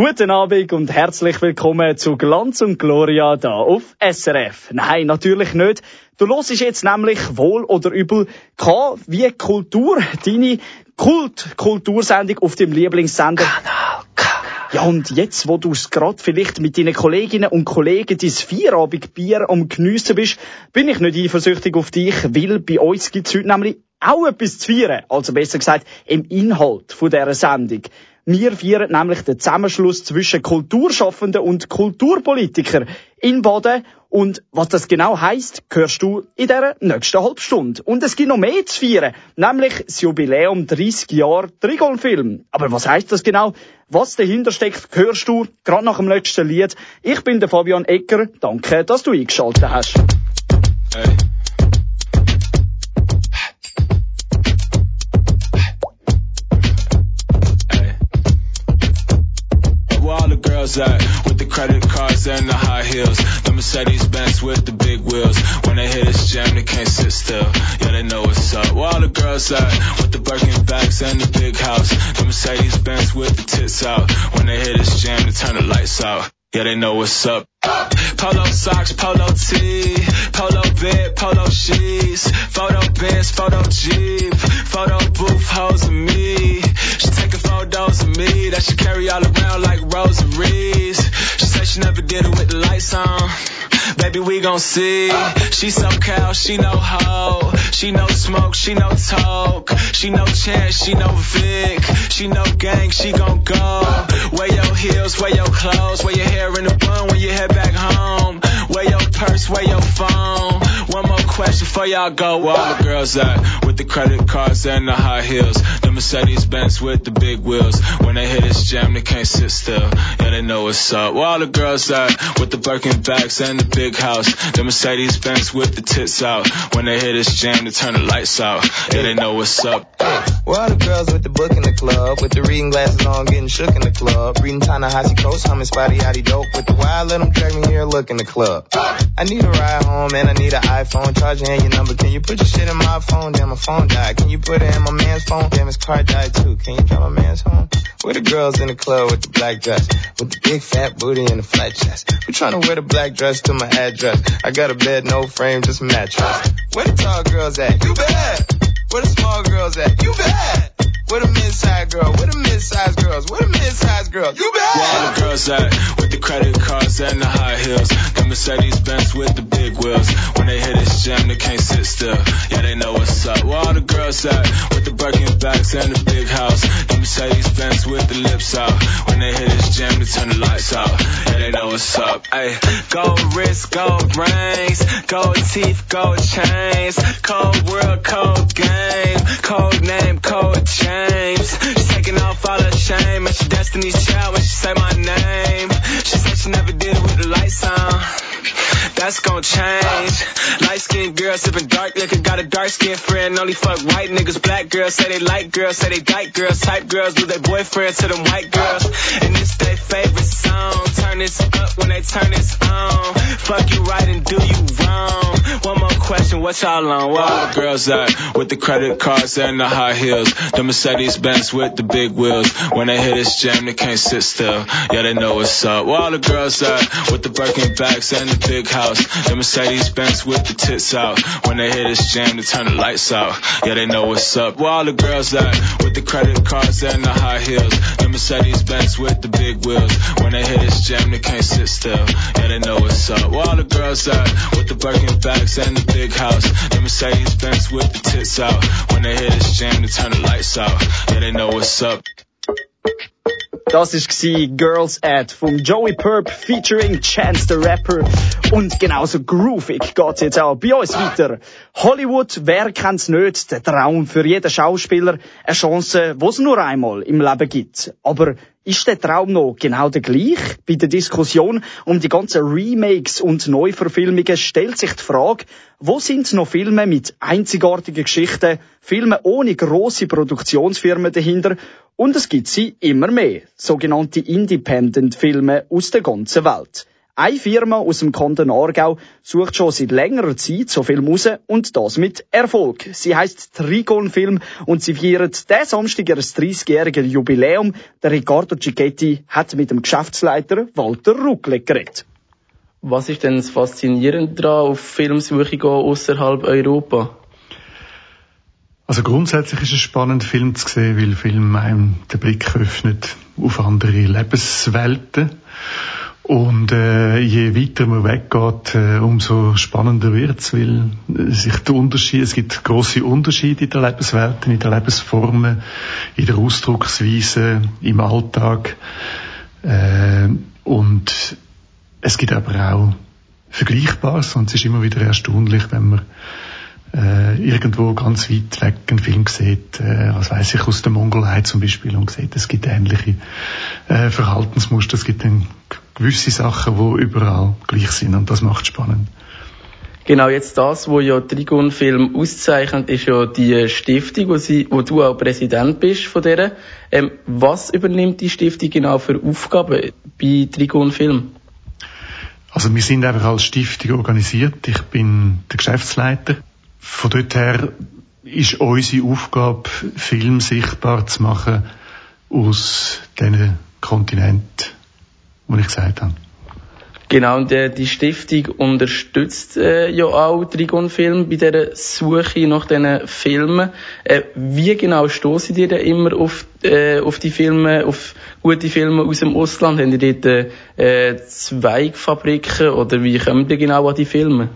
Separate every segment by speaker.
Speaker 1: Guten Abend und herzlich willkommen zu Glanz und Gloria da auf SRF. Nein, natürlich nicht. Du hörst jetzt nämlich wohl oder übel K wie Kultur, deine Kult-Kultursendung auf dem Lieblingssender. Kanal K. Ja, und jetzt, wo du es gerade vielleicht mit deinen Kolleginnen und Kollegen dein Vierabendbier am Geniessen bist, bin ich nicht eifersüchtig auf dich, weil bei uns gibt's heute nämlich auch etwas zu feiern. Also besser gesagt, im Inhalt von dieser Sendung. Wir feiern nämlich den Zusammenschluss zwischen Kulturschaffenden und Kulturpolitikern in Baden. Und was das genau heisst, hörst du in der nächsten Halbstunde. Und es gibt noch mehr zu feiern, nämlich das Jubiläum 30 Jahre Trigon-Film. Aber was heisst das genau? Was dahinter steckt, hörst du gerade nach dem letzten Lied. Ich bin der Fabian Ecker. Danke, dass du eingeschaltet hast. Hey.
Speaker 2: At with the credit cards and the high heels. The Mercedes Benz with the big wheels. When they hit this jam, they can't sit still. Yeah, they know what's up. Where all the girls at with the Birkin bags and the big house. The Mercedes Benz with the tits out. When they hit this jam, they turn the lights out. Yeah, they know what's up. Polo socks, polo tee, polo bed, polo sheets, photo bench, photo jeep, photo booth, hoes of me. She taking photos of me that she carry all around like rosaries. She said she never did it with the lights on. Baby, we gon' see. She so cow, she know hoe. She no smoke, she no talk. She no chance, she no Vic. She no gang, she gon' go. Wear your heels, wear your clothes, wear your hair in a bun when you head back home. Wear your purse, wear your phone. Question for y'all go. Where all the girls at? With the credit cards and the high heels. The Mercedes Benz with the big wheels. When they hit this jam, they can't sit still. Yeah, they know what's up. Where all the girls at? With the Birkin bags and the big house. The Mercedes Benz with the tits out. When they hit this jam, they turn the lights out. Yeah, they know what's up.
Speaker 3: Where all the girls with the book in the club? With the reading glasses on, getting shook in the club. Reading Ta-Nehisi Coast, humming Spotty Yachty Dope. With the wild, let them drag me here, look in the club. I need a ride home and I need an iPhone. Charging in your number. Can you put your shit in my phone? Damn, my phone died. Can you put it in my man's phone? Damn, his car died too. Can you drive my man's home? Where the girls in the club with the black dress? With the big fat booty and the flat chest. We trying to wear the black dress to my address. I got a bed, no frame, just mattress. Where the tall girls at? You bad. Where the small girls at? You bad. Where the mid-size girl? Where the mid-size girls? Where the mid-size girls? You bad.
Speaker 2: Where all the girls at? With the credit cards and the high heels. The Mercedes Benz with the big wheels. When they hit this jam, they can't sit still. Yeah, they know what's up. Where all the girls at? With bags and the big house. The Mercedes Benz with the lips out. When they hit this jam, they turn the lights out. Yeah, they know what's up. Hey, gold wrist, gold rings, gold teeth, gold chains, cold world, cold game, cold name, cold names. She's taking off all her shame, and she Destiny's Child when she say my name. She said she never did it with the lights on. That's gonna change. Light skinned girl sipping dark liquor, got a dark skinned friend. Only fuck white niggas. Black girls say they like girls, say they dyke girls. Type girls with their boyfriend to them white girls. And it's their favorite song. Turn this up when they turn this on. Fuck you right and do you wrong. One more question, what y'all on? Where all the girls at? With the credit cards and the high heels. The Mercedes Benz with the big wheels. When they hit this jam, they can't sit still. Yeah, they know what's up. Where all the girls at? With the Birkin bags and the big house. The Mercedes Benz with the tits out. When they hit this jam, they turn the lights out. Yeah, they know what's up. Where all the girls at? With the credit cards and the high heels. The Mercedes Benz with the big wheels. When they hit this jam, they can't sit still. Yeah, they know what's up. Where all the girls at? With the Birkin bags and the big house. The Mercedes Benz with the tits out. When they hit this jam, they turn the lights out. Yeah, they know what's up.
Speaker 1: Das war Girls Ad vom Joey Purp featuring Chance the Rapper. Und genauso groovig geht's jetzt auch bei uns weiter. Hollywood, wer kennt's nicht? Der Traum für jeden Schauspieler. Eine Chance, die es nur einmal im Leben gibt. Aber ist der Traum noch genau der gleich? Bei der Diskussion um die ganzen Remakes und Neuverfilmungen stellt sich die Frage, wo sind noch Filme mit einzigartigen Geschichten, Filme ohne grosse Produktionsfirmen dahinter und es gibt sie immer mehr, sogenannte Independent-Filme aus der ganzen Welt. Eine Firma aus dem Kanton Aargau sucht schon seit längerer Zeit so Film raus und das mit Erfolg. Sie heißt Trigon Film und sie feiert diesen Samstag ihr 30-jähriges Jubiläum. Der Riccardo Cicchetti hat mit dem Geschäftsleiter Walter Ruckle geredet.
Speaker 4: Was ist denn das Faszinierende daran, auf Filmsuche gehen außerhalb Europa?
Speaker 5: Also grundsätzlich ist es spannend, Film zu sehen, weil Film einem den Blick öffnet auf andere Lebenswelten. Und äh, je weiter man weggeht, äh, umso spannender wird's, weil sich der Unterschied, es gibt große Unterschiede in den Lebenswelten, in den Lebensformen, in der Ausdrucksweise, im Alltag. Äh, und es gibt aber auch Vergleichbares und es ist immer wieder erstaunlich, wenn man äh, irgendwo ganz weit weg einen Film sieht, äh, was weiß ich, aus der Mongolei zum Beispiel und sieht, es gibt ähnliche äh, Verhaltensmuster, es gibt dann gewisse Sachen, die überall gleich sind und das macht spannend.
Speaker 4: Genau, jetzt das, wo ja Trigon Film auszeichnet, ist ja die Stiftung, wo, sie, wo du auch Präsident bist von der. Ähm, was übernimmt die Stiftung genau für Aufgaben bei Trigon Film?
Speaker 5: Also wir sind einfach als Stiftung organisiert. Ich bin der Geschäftsleiter. Von dort her ist unsere Aufgabe, Film sichtbar zu machen aus diesen Kontinenten, die ich gesagt habe.
Speaker 4: Genau, und äh, die Stiftung unterstützt äh, ja auch Trigon Film bei dieser Suche nach diesen Filmen. Äh, wie genau stoßen ihr denn immer auf, äh, auf die Filme, auf gute Filme aus dem Ausland? Haben ihr dort äh, Zweigfabriken oder wie kommen ihr genau an die Filme?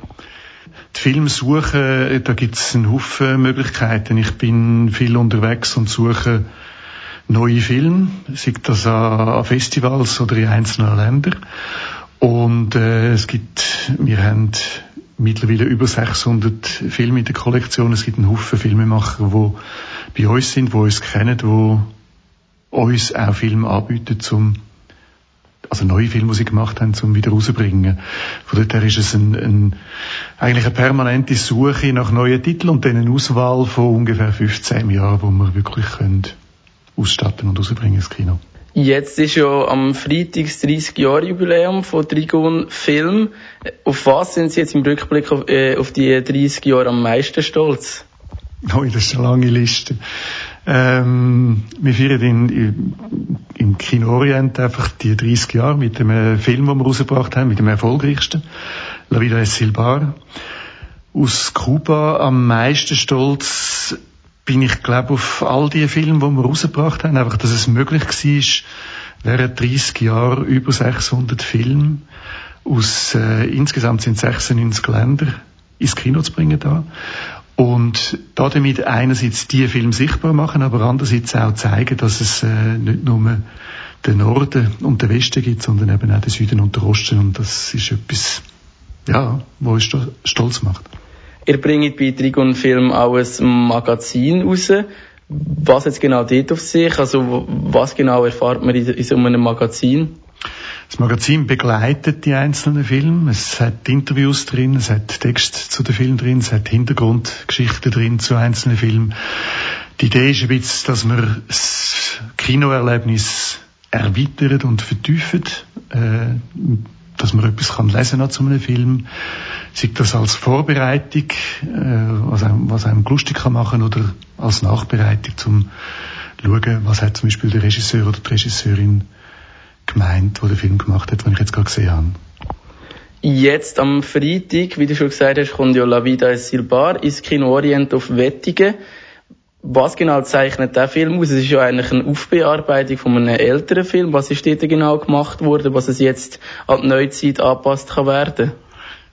Speaker 5: Die Filmsuche, da gibt es einen Haufen Möglichkeiten. Ich bin viel unterwegs und suche neue Filme, sei das an Festivals oder in einzelnen Ländern. Und äh, es gibt, wir haben mittlerweile über 600 Filme in der Kollektion. Es gibt einen Haufen Filmemacher, die bei uns sind, die uns kennen, die uns auch Filme anbieten, zum also neue Filme, die sie gemacht haben, zum wieder rauszubringen. Von dort her ist es ein, ein, eigentlich eine permanente Suche nach neuen Titeln und dann eine Auswahl von ungefähr 15 Jahren, wo wir wirklich können ausstatten und rausbringen ins Kino.
Speaker 4: Jetzt ist ja am Freitag das 30-Jahre-Jubiläum von Trigon Film. Auf was sind Sie jetzt im Rückblick auf, äh, auf die 30 Jahre am meisten stolz?
Speaker 5: Oh, das ist eine lange Liste. Ähm, wir feiern in, im Kino Orient einfach die 30 Jahre mit dem äh, Film, den wir rausgebracht haben, mit dem erfolgreichsten, La Vida es Silbar. Aus Kuba am meisten stolz bin ich, glaube auf all die Filme, die wir rausgebracht haben, einfach, dass es möglich war, während 30 Jahren über 600 Filme aus, äh, insgesamt sind 96 Länder ins Kino zu bringen da. Und da damit einerseits die Filme sichtbar machen, aber andererseits auch zeigen, dass es äh, nicht nur den Norden und den Westen gibt, sondern eben auch den Süden und den Osten. Und das ist etwas, ja, was uns stolz macht.
Speaker 4: Ihr bringt bei Trigon Film auch ein Magazin raus. Was jetzt genau dort auf sich? Also was genau erfahrt man in, so einem Magazin?
Speaker 5: Das Magazin begleitet die einzelnen Filme. Es hat Interviews drin, es hat Text zu den Filmen drin, es hat Hintergrundgeschichten drin zu einzelnen Filmen. Die Idee ist ein bisschen, dass man das Kinoerlebnis erweitert und vertieft, äh, dass man etwas kann lesen kann zu einem Film, sei das als Vorbereitung, äh, was, einem, was einem lustig kann machen oder als Nachbereitung zum schauen, was hat zum Beispiel der Regisseur oder die Regisseurin gemeint, der den Film gemacht hat, den ich jetzt gerade gesehen habe.
Speaker 4: Jetzt am Freitag, wie du schon gesagt hast, kommt ja La Vida es Silbar ins Kino Orient auf Wettigen. Was genau zeichnet der Film aus? Es ist ja eigentlich eine Aufbearbeitung von einem älteren Film. Was ist dort genau gemacht worden, was es jetzt an die Neuzeit angepasst kann werden?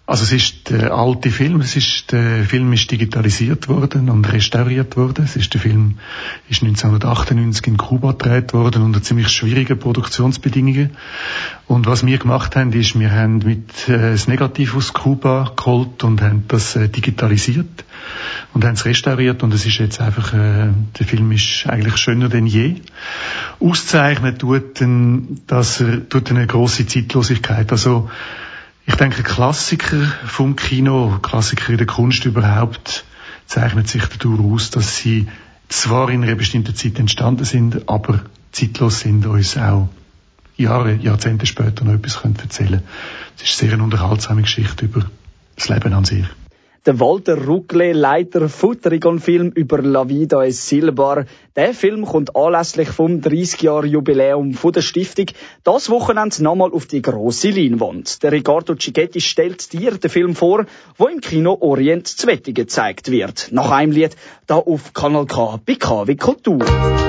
Speaker 5: Also es ist der alte Film, es ist, der Film ist digitalisiert worden und restauriert worden. Es ist der Film ist 1998 in Kuba gedreht worden unter ziemlich schwierigen Produktionsbedingungen. Und was wir gemacht haben, ist, wir haben mit äh, das Negativ aus Kuba geholt und haben das äh, digitalisiert und haben es restauriert und es ist jetzt einfach, äh, der Film ist eigentlich schöner denn je. Auszeichnet tut, ein, dass er tut eine große Zeitlosigkeit. Also ich denke, Klassiker vom Kino, Klassiker in der Kunst überhaupt, zeichnet sich dadurch aus, dass sie zwar in einer bestimmten Zeit entstanden sind, aber zeitlos sind, uns auch Jahre, Jahrzehnte später noch etwas erzählen können. Es ist sehr eine unterhaltsame Geschichte über das Leben an sich.
Speaker 6: Der Walter Ruckle, Leiter Futterigon-Film über La Vida es Silbar. Der Film kommt anlässlich vom 30-Jahr-Jubiläum der Stiftung das Wochenende nochmal auf die grosse Leinwand. Der Riccardo Cicchetti stellt dir den Film vor, wo im Kino Orient Zwettige gezeigt wird. Nach einem Lied da auf Kanal K bei KW Kultur.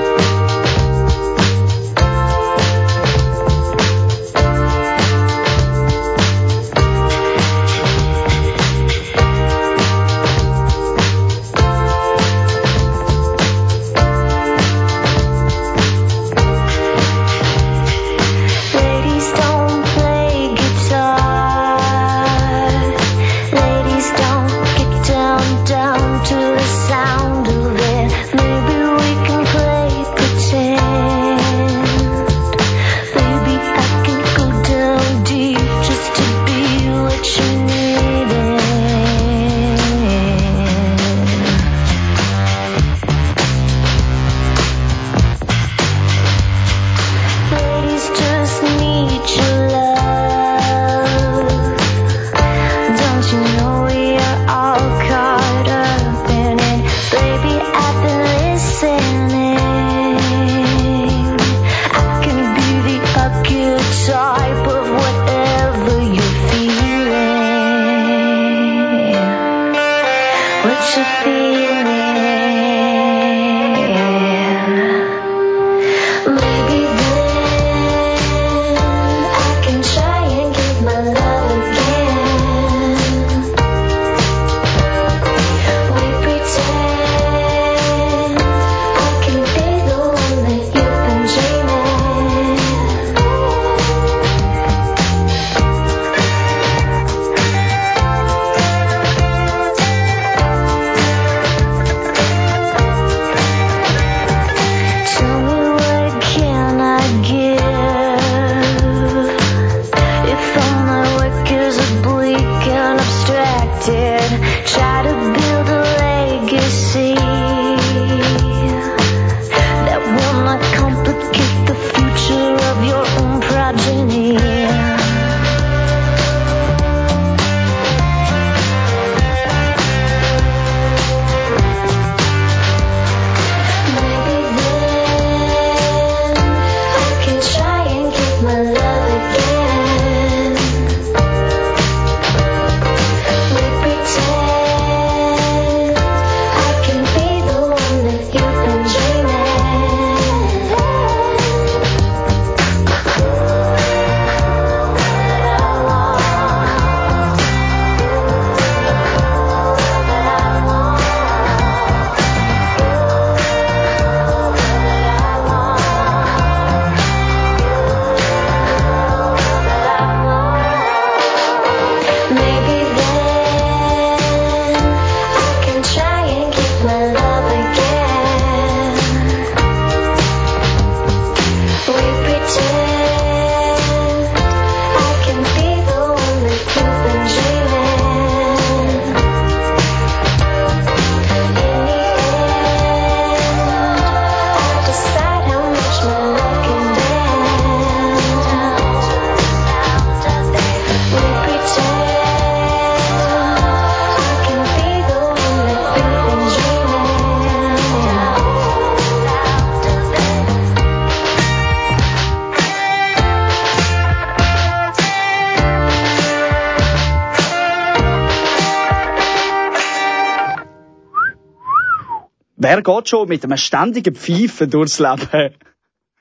Speaker 6: Wer geht schon mit einem ständigen Pfeifen durchs Leben?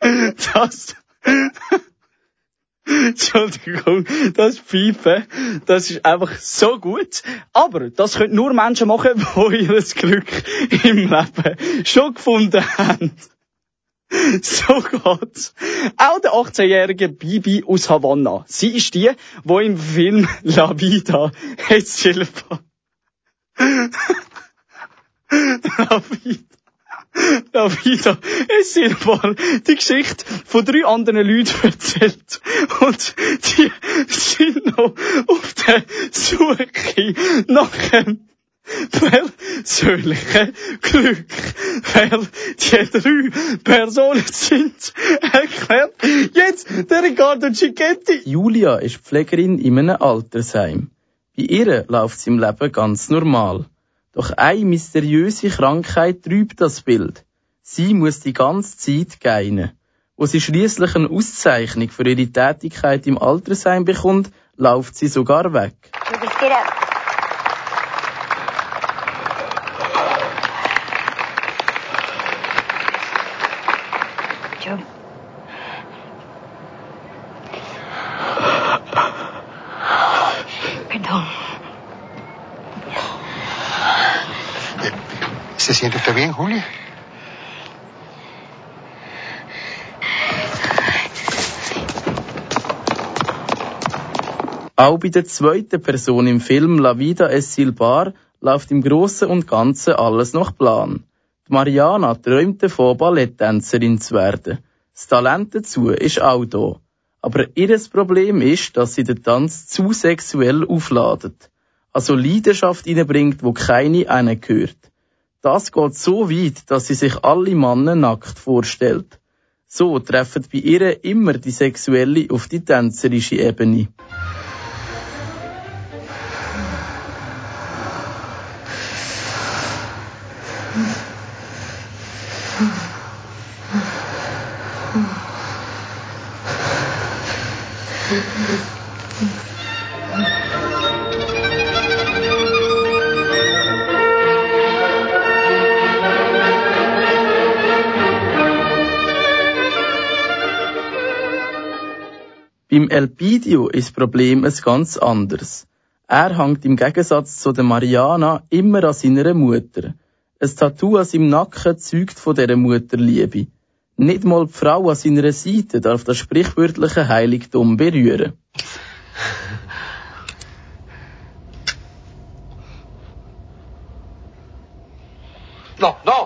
Speaker 6: Das, Entschuldigung, das Pfeifen, das ist einfach so gut. Aber das können nur Menschen machen, die ihr Glück im Leben schon gefunden haben. So geht's. Auch der 18-jährige Bibi aus Havanna. Sie ist die, die im Film La Vida jetzt David. David, es sind mal die Geschichte von drei anderen Leuten erzählt. Und die sind noch auf der Suche nach,
Speaker 1: persönliche Glück. Wer die drei Personen sind, erklärt jetzt der Riccardo Cicchetti.
Speaker 4: Julia ist Pflegerin in einem Altersheim. Bei ihr läuft es im Leben ganz normal. Doch eine mysteriöse Krankheit trübt das Bild. Sie muss die ganze Zeit geinen. Wo sie schließlich eine Auszeichnung für ihre Tätigkeit im Altersheim bekommt, läuft sie sogar weg. Auch bei der zweiten Person im Film La Vida es Silbar läuft im Großen und Ganzen alles nach Plan. Die Mariana träumt davon, Balletttänzerin zu werden. Das Talent dazu ist auch da. Aber ihr Problem ist, dass sie den Tanz zu sexuell aufladet. Also Leidenschaft reinbringt, wo keine einen gehört. Das geht so weit, dass sie sich alle Männer nackt vorstellt. So treffen bei ihr immer die sexuelle auf die tänzerische Ebene. Beim Elpidio ist das Problem ein ganz anderes. Er hängt im Gegensatz zu der Mariana immer an seiner Mutter. Ein Tattoo an seinem Nacken zeugt von dieser Mutterliebe. Nicht mal die Frau an seiner Seite darf das sprichwörtliche Heiligtum berühren.
Speaker 7: No, no.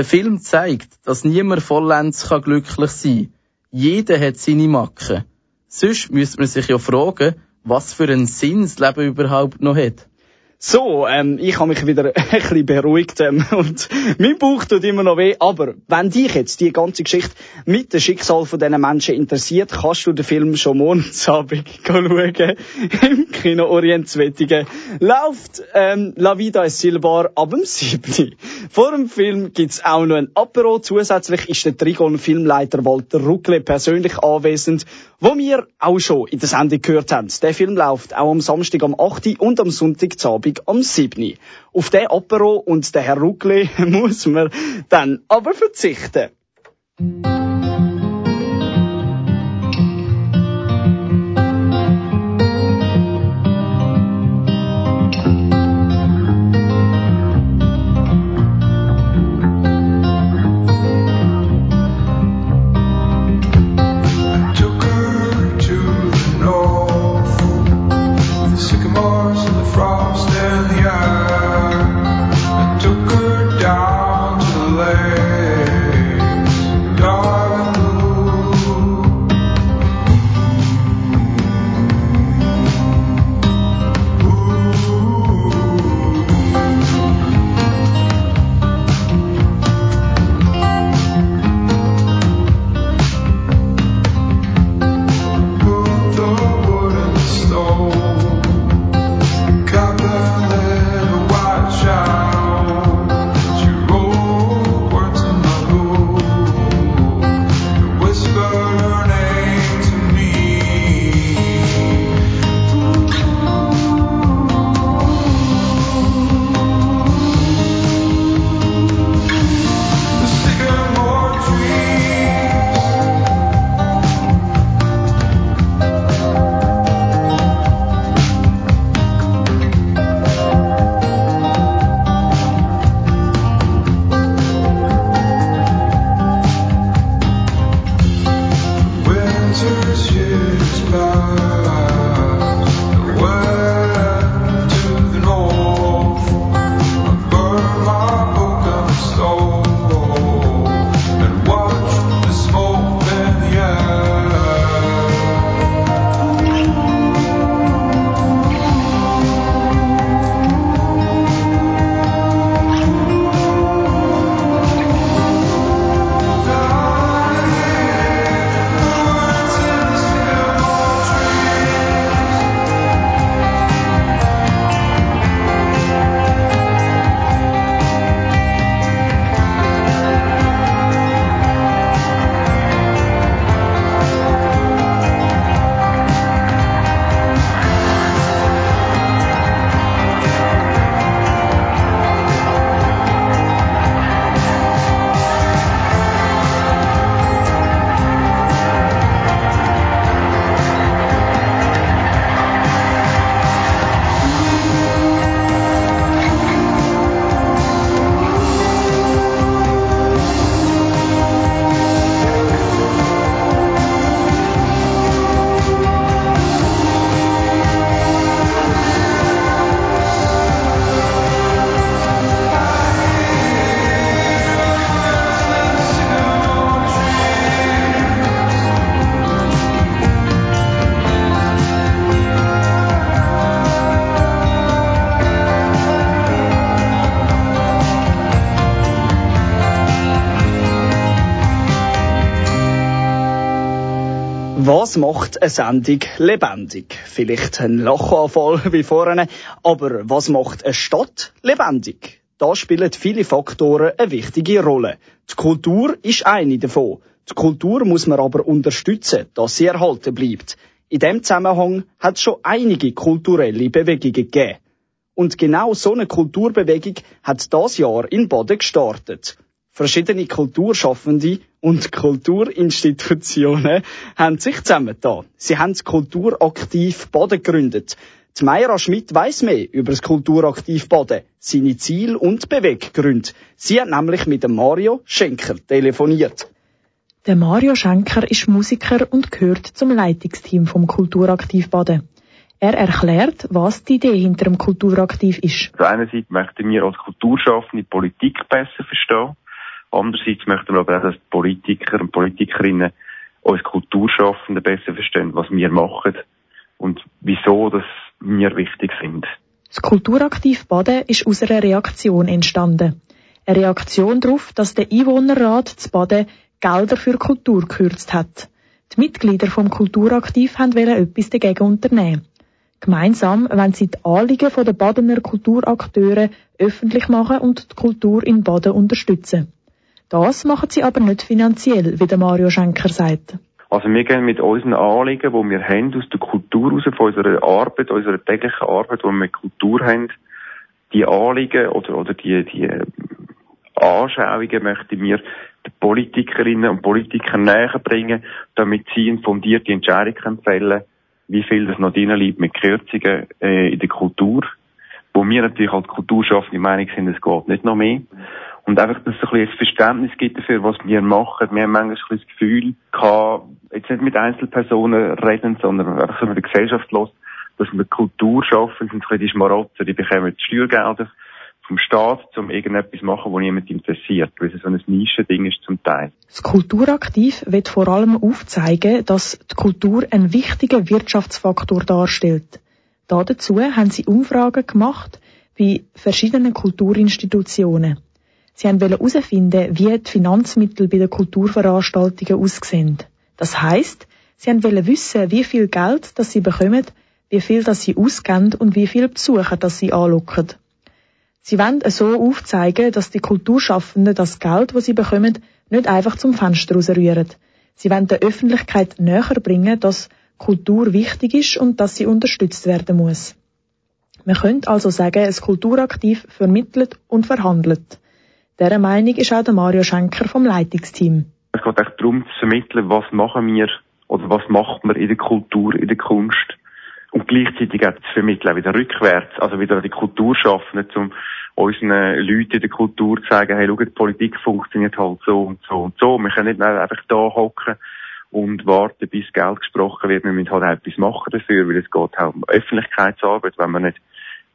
Speaker 4: Der Film zeigt, dass niemand vollends kann glücklich sein kann. Jeder hat seine Macken. Sonst müsste man sich ja fragen, was für einen Sinn das Leben überhaupt noch hat.
Speaker 1: So, ähm, ich habe mich wieder ein bisschen beruhigt ähm, und mein Bauch tut immer noch weh. Aber wenn dich jetzt die ganze Geschichte mit dem Schicksal von diesen Menschen interessiert, kannst du den Film schon Montagabend schauen. Im Kino Orient Zwettigen läuft ähm, La Vida es Silbar ab dem 7. Vor dem Film gibt's auch noch ein Apero. Zusätzlich ist der Trigon-Filmleiter Walter Ruckle persönlich anwesend, wo wir auch schon in der Sendung gehört haben. Der Film läuft auch am Samstag am 8. und am Sonntag am 7. Auf den Apero und den Herr Ruckle muss man dann aber verzichten. Was macht eine Sendung lebendig? Vielleicht ein Lachanfall wie vorne, aber was macht eine Stadt lebendig? Da spielen viele Faktoren eine wichtige Rolle. Die Kultur ist eine davon. Die Kultur muss man aber unterstützen, dass sie erhalten bleibt. In dem Zusammenhang hat es schon einige kulturelle Bewegungen gegeben. Und genau so eine Kulturbewegung hat das Jahr in Baden gestartet. Verschiedene Kulturschaffende und Kulturinstitutionen haben sich zusammengetan. Sie haben das Kulturaktiv Baden gegründet. Die Meira Schmidt weiss mehr über das Kulturaktiv Baden, seine Ziele und Beweggründe. Sie hat nämlich mit dem Mario Schenker telefoniert.
Speaker 8: Der Mario Schenker ist Musiker und gehört zum Leitungsteam vom Kulturaktiv Baden. Er erklärt, was die Idee hinter dem Kulturaktiv ist.
Speaker 9: Also einerseits möchten wir als Kulturschaffende Politik besser verstehen. Andererseits möchten wir aber auch, dass die Politiker und Politikerinnen uns Kulturschaffende besser verstehen, was wir machen und wieso dass wir wichtig sind.
Speaker 8: Das Kulturaktiv Baden ist aus einer Reaktion entstanden. Eine Reaktion darauf, dass der Einwohnerrat zu Baden Gelder für Kultur gekürzt hat. Die Mitglieder vom Kulturaktiv haben etwas dagegen unternehmen. Gemeinsam wollen sie die Anliegen der Badener Kulturakteure öffentlich machen und die Kultur in Baden unterstützen. Das machen sie aber nicht finanziell, wie der Mario Schenker sagt.
Speaker 9: Also wir gehen mit unseren Anliegen, die wir haben, aus der Kultur raus, von unserer Arbeit, unserer täglichen Arbeit, die wir mit Kultur haben, die Anliegen oder, oder die, die Anschauungen möchten wir den Politikerinnen und Politikern näher bringen, damit sie eine fundierte Entscheidung fällen wie viel das noch drin liegt mit Kürzungen äh, in der Kultur, wo wir natürlich als Kulturschaffende Meinung sind, es geht nicht noch mehr. Und einfach, dass es ein bisschen ein Verständnis gibt dafür, was wir machen. Wir haben manchmal ein das Gefühl gehabt, jetzt nicht mit Einzelpersonen reden, sondern einfach so mit der Gesellschaft los, dass wir Kultur schaffen, sind ein bisschen die Schmarotzer, die bekommen die Steuergelder vom Staat, um irgendetwas zu machen, was niemand interessiert, weil es so ein Nischending ist zum Teil.
Speaker 8: Das Kulturaktiv wird vor allem aufzeigen, dass die Kultur einen wichtigen Wirtschaftsfaktor darstellt. Dazu haben sie Umfragen gemacht bei verschiedenen Kulturinstitutionen. Sie haben herausfinden, wie die Finanzmittel bei den Kulturveranstaltungen aussehen. Das heisst, sie wollen wissen, wie viel Geld das sie bekommen, wie viel das sie ausgeben und wie viel Besucher das sie anlocken. Sie wollen so aufzeigen, dass die Kulturschaffenden das Geld, das sie bekommen, nicht einfach zum Fenster rausrühren. Sie wollen der Öffentlichkeit näher bringen, dass Kultur wichtig ist und dass sie unterstützt werden muss. Man könnte also sagen, es kulturaktiv vermittelt und verhandelt. Dieser Meinung ist auch der Mario Schenker vom Leitungsteam.
Speaker 9: Es geht echt darum zu vermitteln, was machen wir oder was macht man in der Kultur, in der Kunst. Und gleichzeitig auch zu vermitteln, wieder rückwärts, also wieder die Kultur schaffen, um unseren Leuten in der Kultur zu sagen, hey, schau, die Politik funktioniert halt so und so und so. Wir können nicht einfach da hocken und warten, bis Geld gesprochen wird. Wir müssen halt auch etwas machen dafür, weil es geht auch um Öffentlichkeitsarbeit. Wenn wir nicht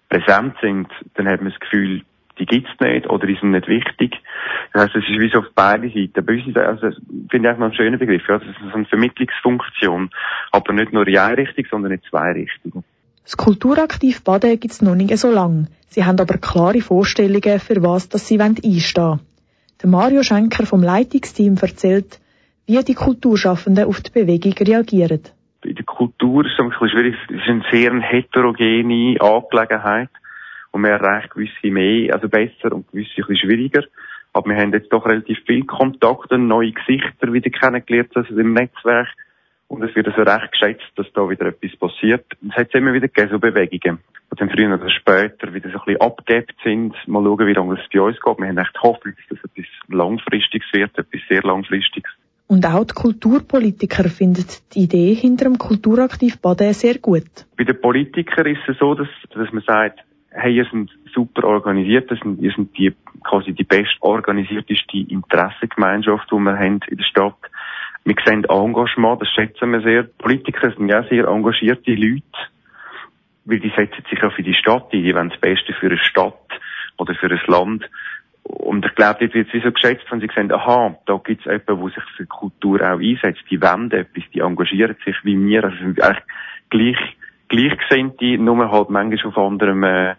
Speaker 9: präsent sind, dann hat man das Gefühl, die gibt's nicht oder die sind nicht wichtig. Das heißt, es ist wie so auf beide Seiten. Bei uns also, finde ich auch noch einen schönen Begriff. Ja, das ist so eine Vermittlungsfunktion. Aber nicht nur in eine Richtung, sondern in zwei Richtungen.
Speaker 8: Das Kulturaktiv Baden gibt's noch nicht so lange. Sie haben aber klare Vorstellungen, für was dass sie einstehen wollen. Der Mario Schenker vom Leitungsteam erzählt, wie die Kulturschaffenden auf die Bewegung reagieren.
Speaker 9: In der Kultur ist es ein bisschen schwierig. Es ist eine sehr heterogene Angelegenheit und wir erreichen gewisse mehr, also besser und gewisse ein bisschen schwieriger. Aber wir haben jetzt doch relativ viel Kontakte, neue Gesichter wieder kennengelernt, also im Netzwerk. Und es wird also recht geschätzt, dass da wieder etwas passiert. Es hat immer wieder gegeben, so Bewegungen, die dann früher oder später wieder so ein bisschen abgebt sind. Mal schauen, wie lange es bei uns geht. Wir haben echt Hoffnung, dass es etwas Langfristiges wird, etwas sehr Langfristiges.
Speaker 8: Und auch die Kulturpolitiker finden die Idee hinter dem Kulturaktiv Baden sehr gut.
Speaker 9: Bei den Politikern ist es so, dass, dass man sagt, hey, ihr seid super organisiert, ihr seid, ihr seid die, quasi die best organisierteste Interessengemeinschaft, die wir haben in der Stadt. Wir sehen Engagement, das schätzen wir sehr. Politiker sind ja sehr engagierte Leute, weil die setzen sich auch für die Stadt ein, die wollen das Beste für eine Stadt oder für ein Land. Und ich glaube, dort wird es so geschätzt, wenn sie sehen, aha, da gibt es jemanden, der sich für Kultur auch einsetzt. Die wollen etwas, die engagieren sich wie wir. Also sind eigentlich gleich, gleichgesinnte, nur halt manchmal auf anderem, äh,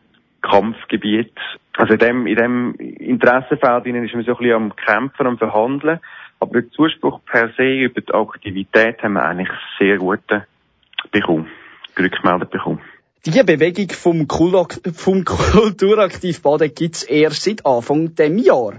Speaker 9: Kampfgebiet. Also in dem, in dem Interessenfeld ist man so ein bisschen am Kämpfen, am Verhandeln. Aber den Zuspruch per se über die Aktivität haben wir eigentlich sehr guten bekommen, gerückmeldet bekommen.
Speaker 1: Die Bewegung vom, vom Kulturaktiv Baden gibt's erst seit Anfang dem Jahr.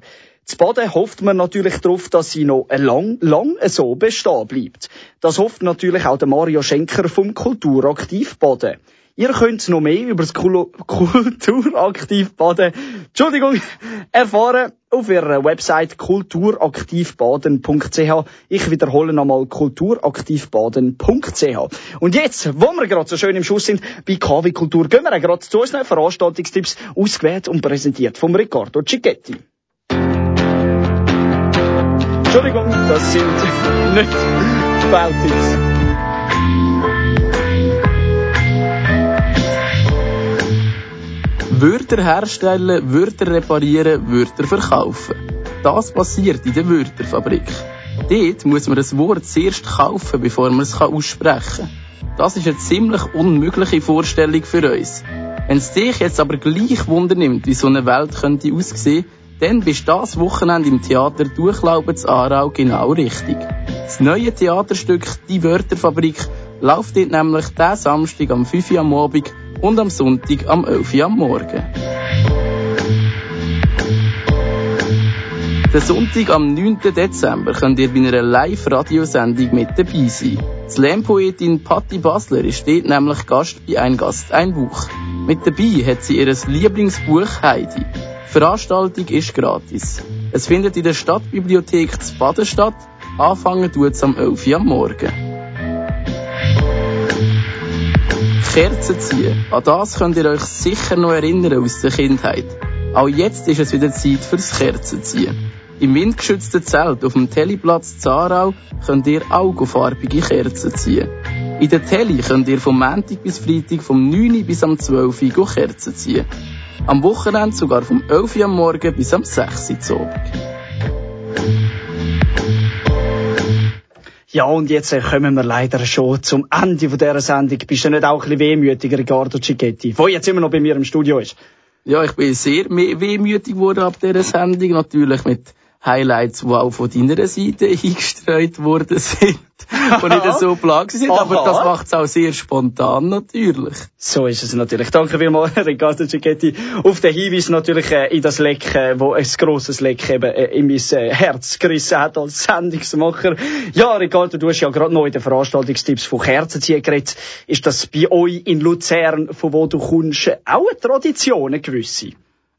Speaker 1: Das Baden hofft man natürlich darauf, dass sie noch lang, lang so bestehen bleibt. Das hofft natürlich auch der Mario Schenker vom Kulturaktiv Baden. Ihr könnt noch mehr über das Kulturaktiv Baden, Entschuldigung, erfahren auf ihrer Website kulturaktivbaden.ch. Ich wiederhole nochmal kulturaktivbaden.ch. Und jetzt, wo wir gerade so schön im Schuss sind, bei KW Kultur, gehen wir gerade zu unseren Veranstaltungstipps, ausgewählt und präsentiert vom Riccardo Cicchetti. Entschuldigung, das sind nicht Bautipps.
Speaker 4: Wörter herstellen, Wörter reparieren, Wörter verkaufen. Das passiert in der Wörterfabrik. Dort muss man ein Wort zuerst kaufen, bevor man es aussprechen kann. Das ist eine ziemlich unmögliche Vorstellung für uns. Wenn es dich jetzt aber gleich Wunder nimmt, wie so eine Welt könnte aussehen, dann bist das Wochenende im Theater Durchlauben zu Aarau genau richtig. Das neue Theaterstück Die Wörterfabrik läuft dort nämlich diesen Samstag am 5 Uhr am Abend und am Sonntag am 11 Uhr am Morgen. Den Sonntag am 9. Dezember könnt ihr bei einer Live-Radiosendung mit dabei sein. Die Slam-Poetin Patti Basler ist dort nämlich Gast bei Ein Gast, ein Buch. Mit dabei hat sie ihr Lieblingsbuch Heidi. Die Veranstaltung ist gratis. Es findet in der Stadtbibliothek zu Baden statt. Anfangen tut es am 11 Uhr am Morgen. Kerzen ziehen. An das könnt ihr euch sicher noch erinnern aus der Kindheit. Auch jetzt ist es wieder Zeit fürs Kerzenziehen. Im windgeschützten Zelt auf dem Telliplatz Zarau könnt ihr auch farbige Kerzen ziehen. In der Telly könnt ihr vom Montag bis Freitag vom 9 bis am 12 Uhr Kerzen ziehen. Am Wochenende sogar vom 11 Uhr am Morgen bis am 6 Uhr Abend.
Speaker 1: Ja, und jetzt äh, kommen wir leider schon zum Ende dieser Sendung. Bist du nicht auch ein bisschen wehmütiger, Ricardo Cicchetti, der jetzt immer noch bei mir im Studio ist?
Speaker 4: Ja, ich bin sehr wehmütig geworden ab dieser Sendung. Natürlich mit Highlights, die auch von deiner Seite eingestreut worden sind und nicht so blag sind, Aha. aber das macht es auch sehr spontan natürlich.
Speaker 1: So ist es natürlich. Danke vielmals, Riccardo Cicchetti, auf den Hinweis natürlich äh, in das Leck, äh, wo ein grosses Leck eben äh, in mein äh, Herz gerissen hat als Sendungsmacher. Ja, Riccardo, du hast ja gerade noch in den Veranstaltungstipps von Kerzenziehen geredet. Ist das bei euch in Luzern, von wo du kommst, auch eine Tradition, eine gewisse?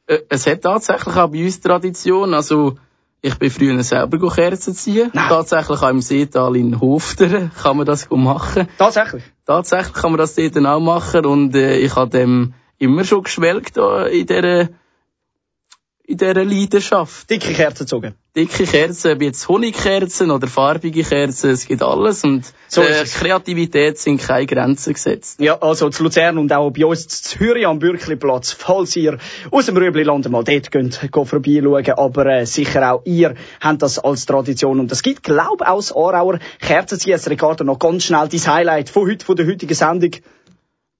Speaker 4: Äh, es hat tatsächlich auch bei uns Tradition, also ich bin früher selber Kerzen ziehen. Nein. Tatsächlich auch im Seetal in Hofteren kann man das machen.
Speaker 1: Tatsächlich?
Speaker 4: Tatsächlich kann man das dort auch machen und äh, ich habe dem immer schon geschwelgt in dieser in dieser Leidenschaft.
Speaker 1: Dicke Kerzen gezogen?
Speaker 4: Dicke Kerzen, wie jetzt Honigkerzen oder farbige Kerzen, es gibt alles und so äh, Kreativität sind keine Grenzen gesetzt.
Speaker 1: Ja, also zu Luzern und auch bei uns zu Zürich am Bürkliplatz, falls ihr aus dem Rübliland mal dort könnt, geht vorbeischauen, aber äh, sicher auch ihr habt das als Tradition und es gibt, glaube aus Aarauer Kerzenziehen, Ricardo, noch ganz schnell dein Highlight von heute, von der heutigen Sendung.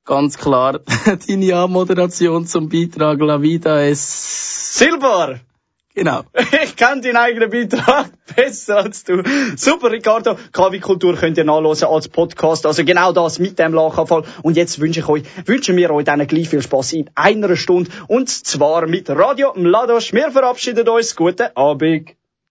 Speaker 4: Ganz klar, deine Anmoderation zum Beitrag La Vida es
Speaker 1: Silber!
Speaker 4: Genau.
Speaker 1: Ich kenne deinen eigenen Beitrag besser als du. Super, Ricardo. KW Kultur könnt ihr nachlesen als Podcast. Also genau das mit dem Lachanfall. Und jetzt wünsche ich euch, wünschen wir euch dann gleich viel Spaß in einer Stunde. Und zwar mit Radio Mladosch. Wir verabschieden uns. Guten Abend.